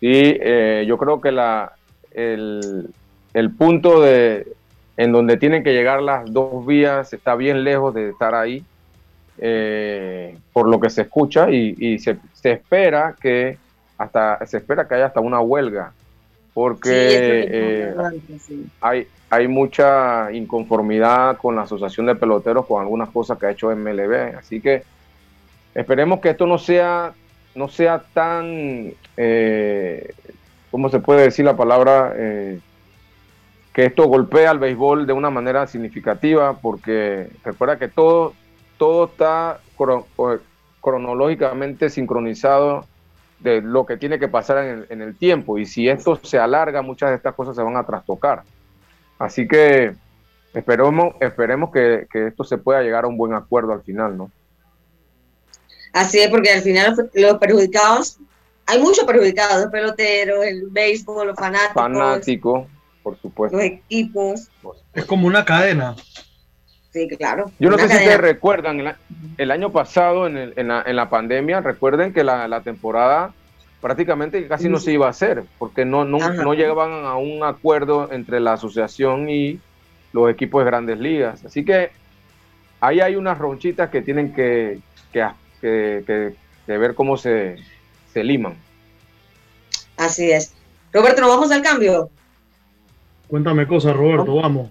Sí, eh, yo creo que la, el, punto de, en donde tienen que llegar las dos vías está bien lejos de estar ahí, eh, por lo que se escucha y, se, espera que hasta se espera que haya hasta una huelga, porque eh, hay, hay mucha inconformidad con la Asociación de Peloteros con algunas cosas que ha hecho MLB. Así que esperemos que esto no sea, no sea tan, eh, ¿cómo se puede decir la palabra? Eh, que esto golpee al béisbol de una manera significativa, porque recuerda que todo, todo está cronológicamente sincronizado de lo que tiene que pasar en el, en el tiempo. Y si esto se alarga, muchas de estas cosas se van a trastocar. Así que esperemos, esperemos que, esto se pueda llegar a un buen acuerdo al final, ¿no? Así es, porque al final los perjudicados hay muchos perjudicados, los peloteros, el béisbol, los fanáticos. Fanático, por supuesto. Los equipos. Es como una cadena. Sí, claro. Yo no sé si ustedes recuerdan, el, año pasado en, el, en, la, en, la, pandemia, recuerden que la, la temporada prácticamente casi no se iba a hacer, porque no, no, no, llegaban a un acuerdo entre la asociación y los equipos de grandes ligas. Así que ahí hay unas ronchitas que tienen que, que, que, que ver cómo se, se liman. Así es. Roberto, ¿nos vamos al cambio? Cuéntame cosas, Roberto, vamos.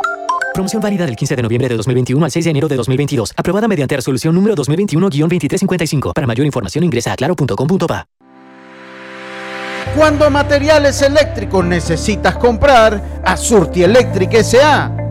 Promoción válida del 15 de noviembre de 2021 al 6 de enero de 2022. Aprobada mediante resolución número 2021-2355. Para mayor información ingresa a claro.com.pa. Cuando materiales eléctricos necesitas comprar, a Surti Electric S.A.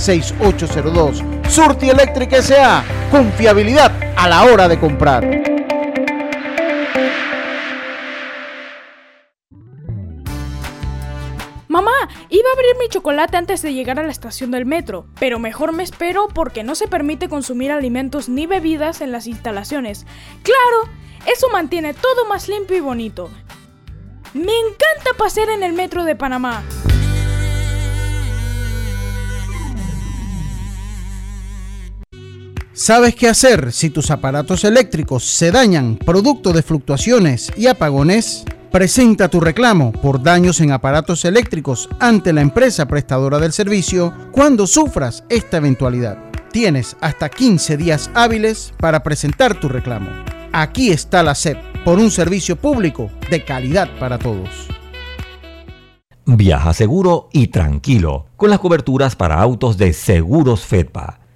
6492-6802. Surti Electric S.A. Confiabilidad a la hora de comprar. Mamá, iba a abrir mi chocolate antes de llegar a la estación del metro, pero mejor me espero porque no se permite consumir alimentos ni bebidas en las instalaciones. Claro, eso mantiene todo más limpio y bonito. Me encanta pasear en el metro de Panamá. ¿Sabes qué hacer si tus aparatos eléctricos se dañan producto de fluctuaciones y apagones? Presenta tu reclamo por daños en aparatos eléctricos ante la empresa prestadora del servicio cuando sufras esta eventualidad. Tienes hasta 15 días hábiles para presentar tu reclamo. Aquí está la SEP por un servicio público de calidad para todos. Viaja seguro y tranquilo con las coberturas para autos de Seguros Fedpa.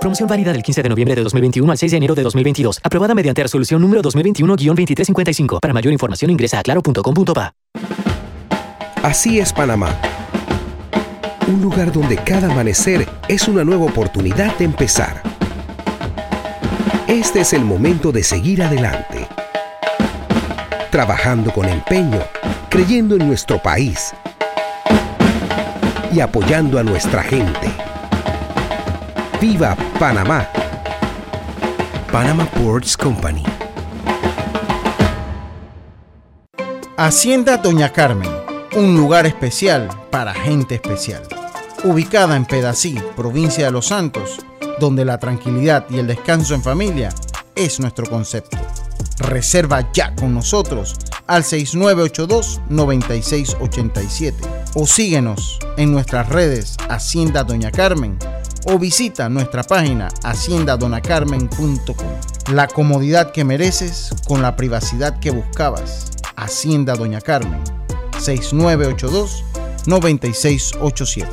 Promoción válida del 15 de noviembre de 2021 al 6 de enero de 2022. Aprobada mediante resolución número 2021-2355. Para mayor información ingresa a claro.com.pa. Así es Panamá. Un lugar donde cada amanecer es una nueva oportunidad de empezar. Este es el momento de seguir adelante. Trabajando con empeño, creyendo en nuestro país y apoyando a nuestra gente. ¡Viva Panamá! Panama Ports Company. Hacienda Doña Carmen, un lugar especial para gente especial. Ubicada en Pedací, provincia de Los Santos, donde la tranquilidad y el descanso en familia es nuestro concepto. Reserva ya con nosotros al 6982-9687 o síguenos en nuestras redes Hacienda Doña Carmen o visita nuestra página haciendadonacarmen.com. La comodidad que mereces con la privacidad que buscabas. Hacienda Doña Carmen, 6982-9687.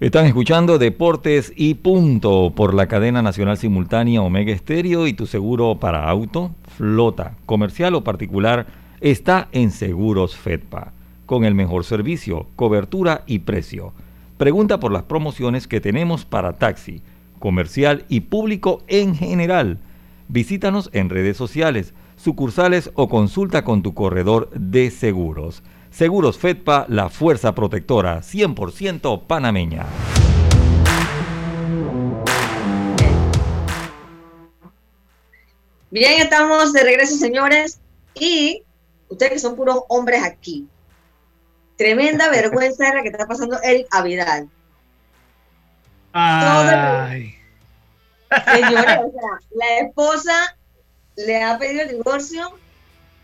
Están escuchando Deportes y Punto por la cadena nacional simultánea Omega Estéreo y tu seguro para auto, flota, comercial o particular está en Seguros Fedpa, con el mejor servicio, cobertura y precio. Pregunta por las promociones que tenemos para taxi, comercial y público en general. Visítanos en redes sociales, sucursales o consulta con tu corredor de seguros. Seguros Fedpa, la fuerza protectora 100% panameña. Bien, estamos de regreso, señores. Y ustedes que son puros hombres aquí. Tremenda vergüenza es la que está pasando Eric Avidal. Ay. Señores, o sea, la esposa le ha pedido el divorcio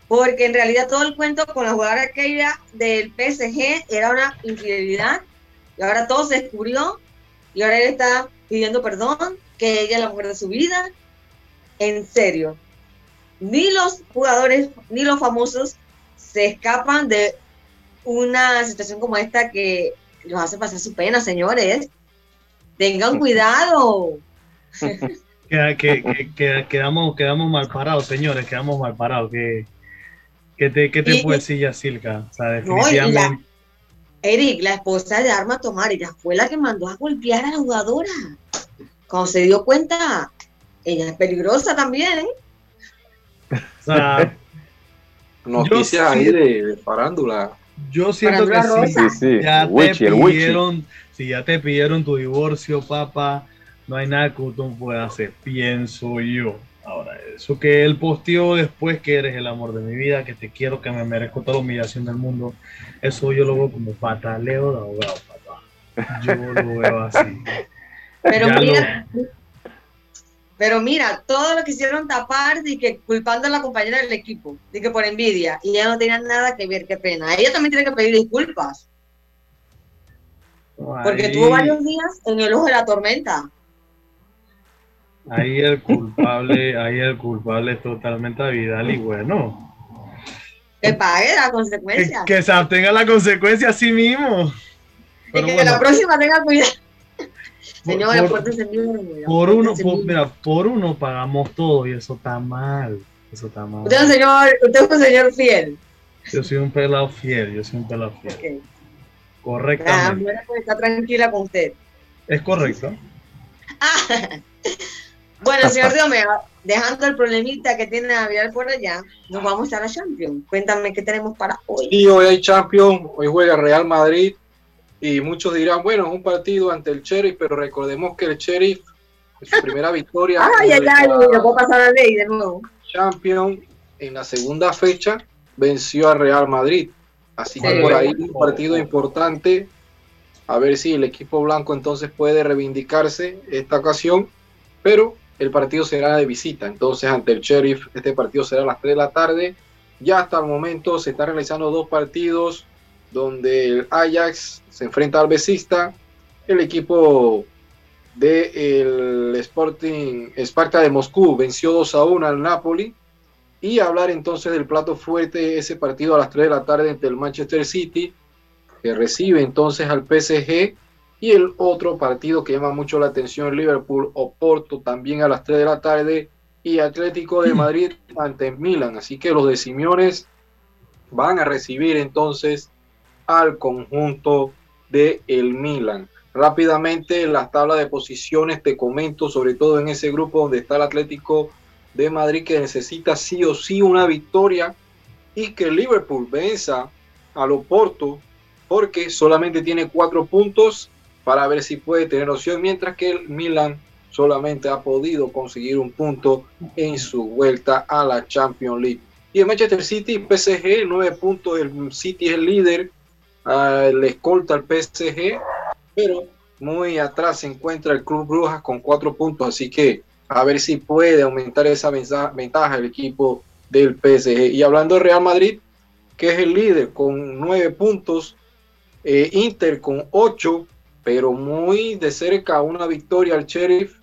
porque en realidad todo el cuento con la jugadora aquella del PSG era una infidelidad y ahora todo se descubrió y ahora él está pidiendo perdón, que ella es la mujer de su vida. En serio, ni los jugadores ni los famosos se escapan de una situación como esta que los hace pasar su pena, señores. Tengan cuidado. Que, que- que- que- quedamos, quedamos mal parados, señores, quedamos mal parados. ¿Qué, qué te, qué te Y- puede decir Yacilca? O sea, No, la- definitivamente. Eric, la esposa de Arma Tomar, ella fue la que mandó a golpear a la jugadora. Cuando se dio cuenta, ella es peligrosa también. ¿eh? O sea, Noticias ahí de, de farándula. Yo siento que sí, rosa. Sí, sí, ya te pidieron, si ya te pidieron tu divorcio, papá, no hay nada que tú puedas hacer, pienso yo. Ahora, eso que él posteó después que eres el amor de mi vida, que te quiero, que me merezco toda la humillación del mundo, eso yo lo veo como pataleo de abogado, papá. Yo lo veo así. Pero Ya mira, pero mira, todo lo quisieron tapar y que culpando a la compañera del equipo, de que por envidia, y ella no tenía nada que ver, qué pena. Ella también tiene que pedir disculpas, porque Ahí- tuvo varios días en el ojo de la tormenta. Ahí el culpable, ahí el culpable es totalmente a Vidal y bueno, Que pague las que, consecuencias. que se abstenga la consecuencia a sí mismo. y Pero que bueno, la próxima tenga cuidado. Señores, por- bien. por uno, por- bien. mira, por uno pagamos todo y eso está mal. Eso está mal. Usted es un señor, usted es un señor fiel. Yo soy un pelado fiel, yo soy un pelado fiel. Ok. La Correctamente. mujer puede estar tranquila con usted. Es correcto. Bueno, señor Dios dejando el problemita que tiene Navidad por allá, nos vamos a la Champions. Cuéntame qué tenemos para hoy. Y hoy hay Champions, hoy juega Real Madrid y muchos dirán, bueno, es un partido ante el Sheriff, pero recordemos que el Sheriff en su primera victoria Ay, ay, en ay, puedo pasar la ley de nuevo. Champions en la segunda fecha venció al Real Madrid. Así que Sí. por ahí un partido importante. A ver si el equipo blanco entonces puede reivindicarse esta ocasión. Pero el partido será de visita. Entonces ante el Sheriff este partido será a las 3 de la tarde. Ya hasta el momento se están realizando dos partidos donde el Ajax se enfrenta al Besista. El equipo del Sporting Sparta de Moscú venció 2 a 1 al Napoli. Y hablar entonces del plato fuerte, ese partido a las 3 de la tarde entre el Manchester City, que recibe entonces al PSG, y el otro partido que llama mucho la atención, Liverpool o Porto, también a las 3 de la tarde, y Atlético de Madrid ante Milan. Así que los de Simeones van a recibir entonces al conjunto de el Milan. Rápidamente las tablas de posiciones te comento, sobre todo en ese grupo donde está el Atlético de Madrid que necesita sí o sí una victoria y que Liverpool venza al Oporto porque solamente tiene cuatro puntos para ver si puede tener opción, mientras que el Milan solamente ha podido conseguir un punto en su vuelta a la Champions League. Y el Manchester City, PSG, nueve puntos, el City es líder, le escolta al PSG, pero muy atrás se encuentra el Club Brujas con cuatro puntos, así que a ver si puede aumentar esa ventaja el equipo del PSG. Y hablando de Real Madrid, que es el líder con nueve puntos, eh, Inter con ocho, pero muy de cerca una victoria al Sheriff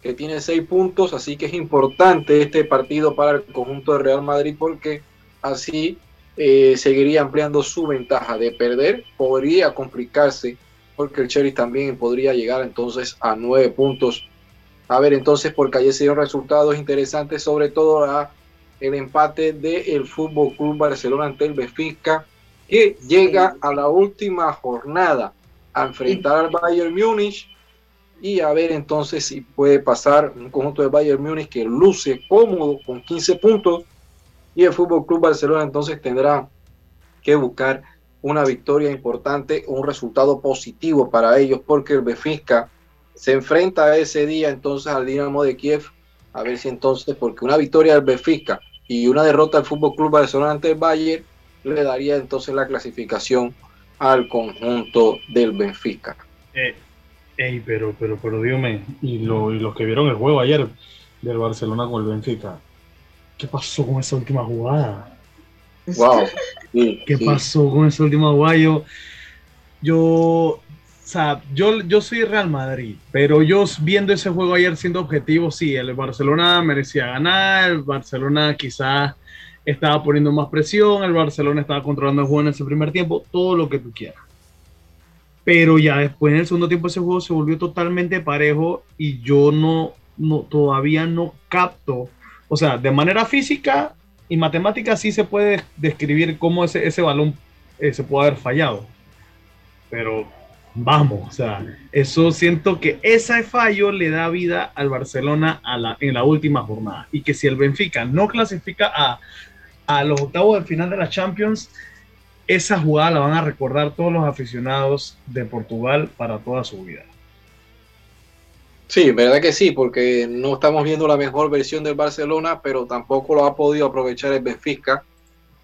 que tiene seis puntos, así que es importante este partido para el conjunto de Real Madrid porque así eh, seguiría ampliando su ventaja de perder, podría complicarse porque el Sheriff también podría llegar entonces a nueve puntos. A ver entonces porque ayer se dieron resultados interesantes, sobre todo la, el empate del Fútbol Club Barcelona ante el Benfica que llega a la última jornada a enfrentar al Bayern Múnich. Y a ver entonces si puede pasar un conjunto de Bayern Múnich que luce cómodo con 15 puntos y el Fútbol Club Barcelona entonces tendrá que buscar una victoria importante, un resultado positivo para ellos porque el Benfica se enfrenta ese día entonces al Dinamo de Kiev a ver si entonces porque una victoria del Benfica y una derrota del Fútbol Club Barcelona ante el Bayern le daría entonces la clasificación al conjunto del Benfica. Eh, pero, pero dígame, y, lo, y los que vieron el juego ayer del Barcelona con el Benfica, ¿qué pasó con esa última jugada? Wow. ¿Qué pasó con esa última jugada? Yo, yo, o sea, yo, yo soy Real Madrid, pero yo viendo ese juego ayer siendo objetivo, sí, el Barcelona merecía ganar, el Barcelona quizás estaba poniendo más presión, el Barcelona estaba controlando el juego en ese primer tiempo, todo lo que tú quieras. Pero ya después en el segundo tiempo ese juego se volvió totalmente parejo y yo no, no todavía no capto, o sea, de manera física y matemática sí se puede describir cómo ese, ese balón eh, se puede haber fallado. Pero vamos, o sea, eso siento que ese fallo le da vida al Barcelona a la, en la última jornada. Y que si el Benfica no clasifica a a los octavos de final de la Champions, esa jugada la van a recordar todos los aficionados de Portugal para toda su vida. Sí, verdad que sí, porque no estamos viendo la mejor versión del Barcelona, pero tampoco lo ha podido aprovechar el Benfica,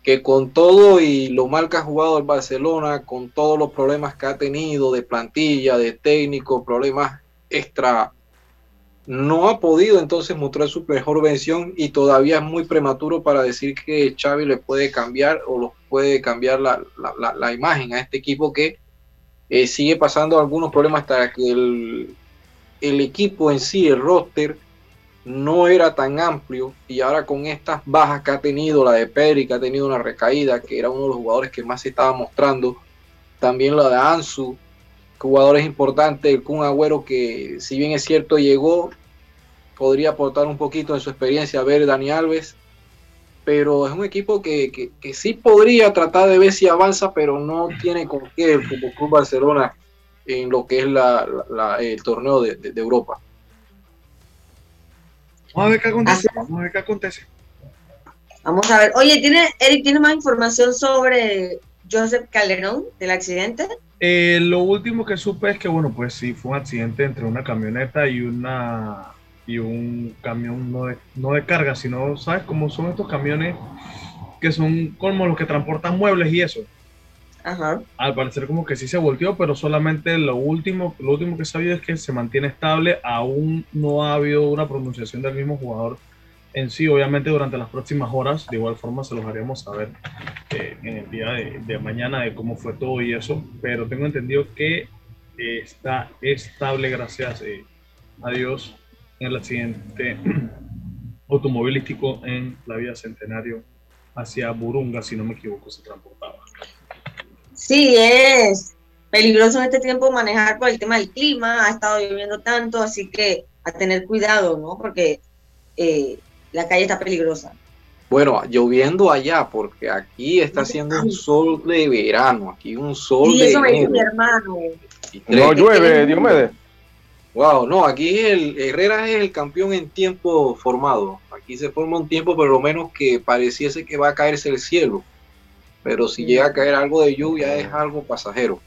que con todo y lo mal que ha jugado el Barcelona, con todos los problemas que ha tenido de plantilla, de técnico, problemas extra no ha podido entonces mostrar su mejor versión y todavía es muy prematuro para decir que Xavi le puede cambiar o lo puede cambiar la, imagen a este equipo que eh, sigue pasando algunos problemas hasta que el, el, equipo en sí, el roster, no era tan amplio y ahora con estas bajas que ha tenido, la de Pedri que ha tenido una recaída, que era uno de los jugadores que más se estaba mostrando, también la de Ansu, jugadores importantes, el Kun Agüero que si bien es cierto llegó, podría aportar un poquito de su experiencia a ver Dani Alves, pero es un equipo que, que, sí podría tratar de ver si avanza, pero no tiene con qué el Fútbol Club Barcelona en lo que es la, el torneo de, Europa. Vamos a ver qué acontece. Vamos a ver qué acontece. Vamos a ver. Oye, ¿tiene, Eric, ¿tiene más información sobre Joseph Calderón del accidente? Eh, lo último que supe es que, bueno, pues sí, fue un accidente entre una camioneta y una y un camión no de, no de carga, sino, ¿sabes cómo son estos camiones que son como los que transportan muebles y eso? Al parecer como que sí se volteó, pero solamente lo último, lo último que sabido es que se mantiene estable, aún no ha habido una pronunciación del mismo jugador en sí, obviamente durante las próximas horas, de igual forma se los haremos saber eh, en el día de, mañana de cómo fue todo y eso, pero tengo entendido que eh, está estable gracias eh, a Dios en el accidente automovilístico en la vía Centenario hacia Burunga, si no me equivoco, se transportaba. Sí, es peligroso en este tiempo manejar por el tema del clima, ha estado lloviendo tanto, así que a tener cuidado, ¿no? Porque eh, la calle está peligrosa. Bueno, lloviendo allá, porque aquí está haciendo un sol de verano, aquí un sol sí, de eso me dice mi hermano. No llueve, Diomedes. Wow, no, aquí el Herrera es el campeón en tiempo formado. Aquí se forma un tiempo, por lo menos que pareciese que va a caerse el cielo. Pero si llega a caer algo de lluvia es algo pasajero.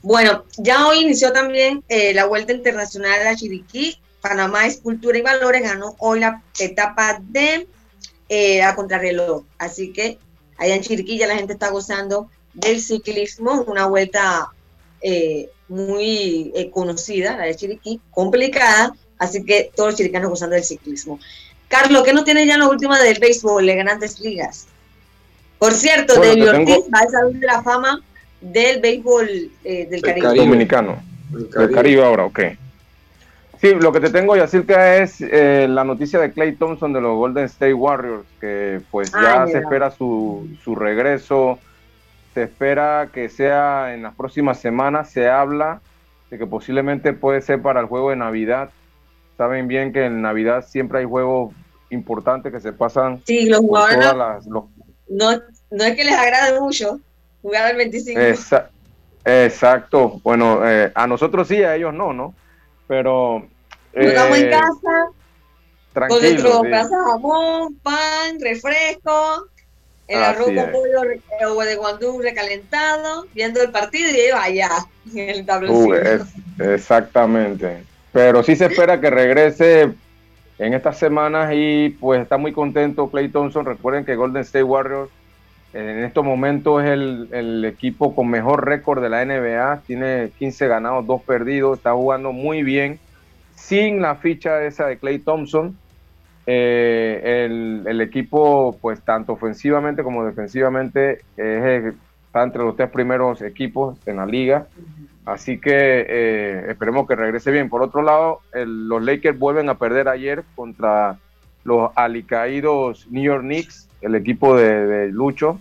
Bueno, ya hoy inició también eh, la Vuelta Internacional de la Chiriquí. Panamá es Cultura y Valores, ganó hoy la etapa de eh, a contrarreloj. Así que allá en Chiriquí ya la gente está gozando del ciclismo, una vuelta eh, muy eh, conocida, la de Chiriquí, complicada, así que todos los chiricanos gozando del ciclismo. Carlos, ¿qué no tiene ya la última del béisbol de grandes ligas? Por cierto, Bueno, David te tengo- Ortiz va a salir de la fama del béisbol eh, del Caribe. Dominicano. Del Caribe ahora, ok. Sí, lo que te tengo, Yacirca, es eh, la noticia de Clay Thompson de los Golden State Warriors, que pues ya Ah, se mira. espera su, su regreso, se espera que sea en las próximas semanas, se habla de que posiblemente puede ser para el juego de Navidad. Saben bien que en Navidad siempre hay juegos importantes que se pasan Sí, los jugadores todas no, las, los no, no es que les agrade mucho jugar al 25. Esa- exacto. Bueno, eh, a nosotros sí, a ellos no, ¿no? Pero. Nos estamos en eh, casa, con nuestro sí. casa jamón, pan, refresco, el Así arroz con pollo eh, de guandú recalentado, viendo el partido y ellos allá, en el Uh, tabloncillo. es- exactamente. Pero sí se espera que regrese en estas semanas y pues está muy contento Clay Thompson. Recuerden que Golden State Warriors en estos momentos es el, el equipo con mejor récord de la NBA. Tiene 15 ganados, 2 perdidos. Está jugando muy bien sin la ficha esa de Clay Thompson. Eh, el, el equipo, pues tanto ofensivamente como defensivamente, es- está entre los tres primeros equipos en la liga. Así que eh, esperemos que regrese bien. Por otro lado, los Lakers vuelven a perder ayer contra los alicaídos New York Knicks, el equipo de, de Lucho,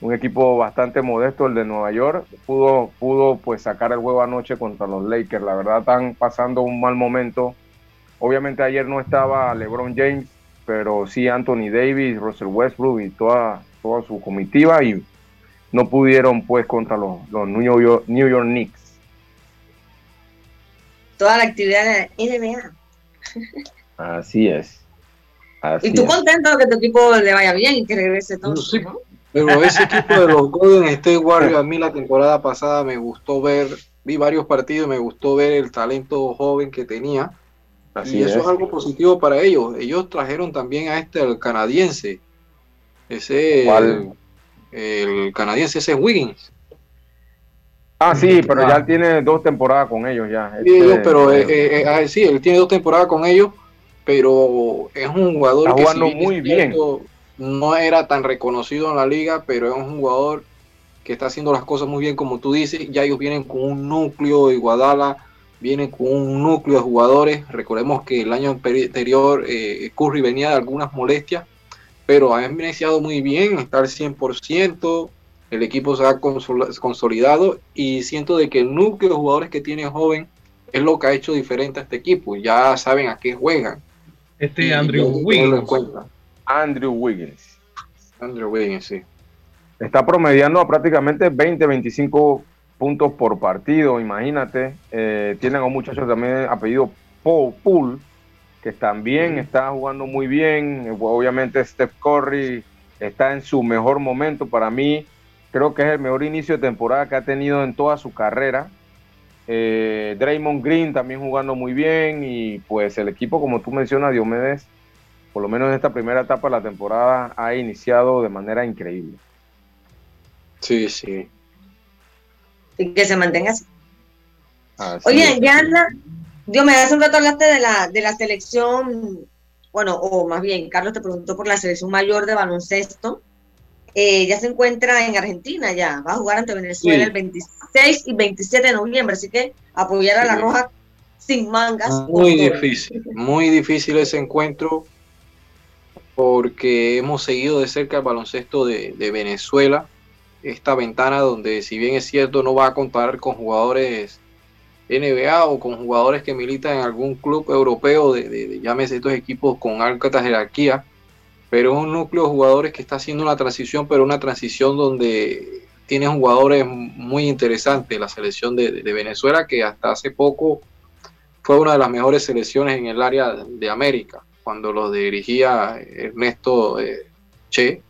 un equipo bastante modesto, el de Nueva York. Pudo, pudo pues sacar el juego anoche contra los Lakers. La verdad están pasando un mal momento. Obviamente ayer no estaba LeBron James, pero sí Anthony Davis, Russell Westbrook y toda, toda su comitiva y no pudieron pues contra los, los New, York, New York Knicks. Toda la actividad de la NBA. Así es. Así Y tú es. contento de que tu equipo le vaya bien y que regrese todo. ¿no? Pero ese equipo de los Golden State Warriors, a mí la temporada pasada me gustó ver, vi varios partidos y me gustó ver el talento joven que tenía. Así y eso es. es. algo positivo para ellos. Ellos trajeron también a este, el canadiense. Ese, ¿Cuál? El canadiense, ese Wiggins. Ah, sí, pero ya él tiene dos temporadas con ellos ya. Sí, Este, ellos, pero eh, eh, eh, ah, sí, él tiene dos temporadas con ellos, pero es un jugador Está que si bien muy es cierto, no era tan reconocido en la liga, pero es un jugador que está haciendo las cosas muy bien, como tú dices. Ya ellos vienen con un núcleo de Guadala, vienen con un núcleo de jugadores. Recordemos que el año anterior eh, Curry venía de algunas molestias, pero ha iniciado muy bien, está al 100%. El equipo se ha consol- consolidado y siento de que el núcleo de jugadores que tiene joven es lo que ha hecho diferente a este equipo. Ya saben a qué juegan. Este Y Andrew Wiggins. cuenta. Andrew Wiggins. Andrew Wiggins, sí. Está promediando a prácticamente 20, 25 puntos por partido, imagínate. Eh, tienen a un muchacho también apellido Paul Poole, que también está jugando muy bien. Eh, Obviamente Steph Curry está en su mejor momento para mí. Creo que es el mejor inicio de temporada que ha tenido en toda su carrera. Eh, Draymond Green también jugando muy bien y pues el equipo, como tú mencionas, Diomedes, por lo menos en esta primera etapa de la temporada ha iniciado de manera increíble. Sí, sí. Y que se mantenga así. Así Oye, es. ya anda, Dios me hace un rato hablaste de la, de la selección, bueno, o más bien, Carlos te preguntó por la selección mayor de baloncesto. Eh, ya se encuentra en Argentina ya, va a jugar ante Venezuela Sí. el 26 y 27 de noviembre, así que apoyar a la Sí. Roja sin mangas. Muy difícil, muy difícil ese encuentro porque hemos seguido de cerca el baloncesto de, de Venezuela, esta ventana donde si bien es cierto no va a contar con jugadores NBA o con jugadores que militan en algún club europeo de, de- llámese estos equipos con alta jerarquía, pero es un núcleo de jugadores que está haciendo una transición, pero una transición donde tiene jugadores muy interesantes, la selección de, de- de Venezuela que hasta hace poco fue una de las mejores selecciones en el área de América, cuando los dirigía Ernesto eh, Che,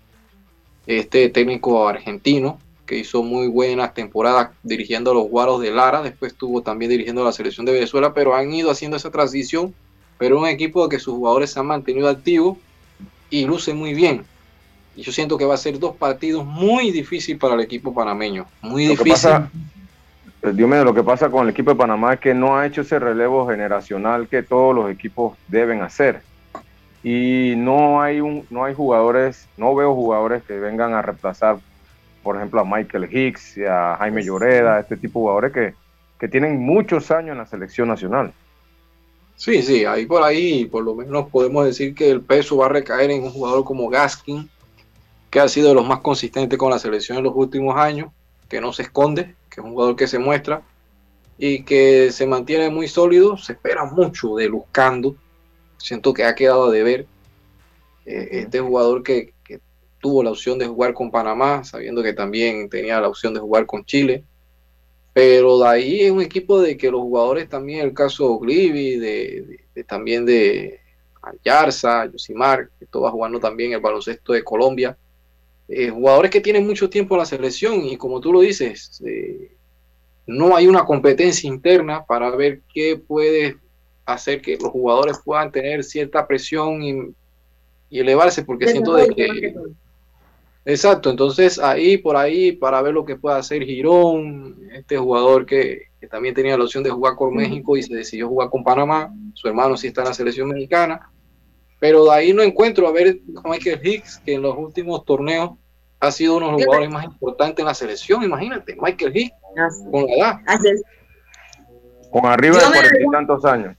este técnico argentino. Que hizo muy buenas temporadas dirigiendo a los Guaros de Lara, después estuvo también dirigiendo a la selección de Venezuela, pero han ido haciendo esa transición, pero un equipo que sus jugadores se han mantenido activos y lucen muy bien. Y yo siento que va a ser dos partidos muy difíciles para el equipo panameño, muy Lo difícil. pasa- Eh, mío, lo que pasa con el equipo de Panamá es que no ha hecho ese relevo generacional que todos los equipos deben hacer. Y no hay un, no hay jugadores, no veo jugadores que vengan a reemplazar, por ejemplo, a Michael Hicks y a Jaime Lloreda, este tipo de jugadores que, que tienen muchos años en la selección nacional. Sí, sí, ahí por ahí por lo menos podemos decir que el peso va a recaer en un jugador como Gaskin, que ha sido de los más consistentes con la selección en los últimos años, que no se esconde, que es un jugador que se muestra y que se mantiene muy sólido. Se espera mucho de Lucando. Siento que ha quedado a deber. Eh, este jugador que tuvo la opción de jugar con Panamá, sabiendo que también tenía la opción de jugar con Chile. Pero de ahí es un equipo de que los jugadores también, el caso de Oglivi, de, de- de- también de Ayarza, Yosimar, que esto va jugando también el baloncesto de Colombia. Eh, jugadores que tienen mucho tiempo en la selección y como tú lo dices, eh, no hay una competencia interna para ver qué puede hacer que los jugadores puedan tener cierta presión y, y elevarse, porque siento de que... Exacto, entonces ahí por ahí para ver lo que puede hacer Girón, este jugador que, que también tenía la opción de jugar con México y se decidió jugar con Panamá, su hermano sí está en la selección mexicana, pero de ahí no encuentro a ver a Michael Hicks, que en los últimos torneos ha sido uno de los jugadores más importantes en la selección, imagínate, Michael Hicks, con la edad. Con arriba de cuarenta y tantos años.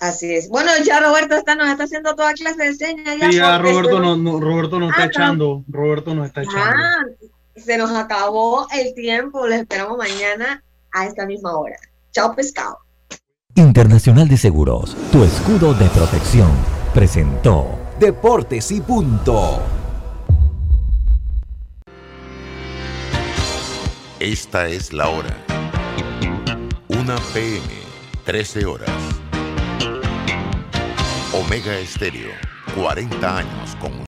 Así es. Bueno, ya Roberto está, nos está haciendo toda clase de señas. Sí, ya Roberto, se- no, no- Roberto nos está Ah, echando. Roberto nos está echando. Ah, se nos acabó el tiempo. Lo esperamos mañana a esta misma hora. Chao, pescado. Internacional de Seguros, tu escudo de protección, presentó Deportes y punto. Esta es la hora. 1 PM, 13 horas. Omega Estéreo, 40 años con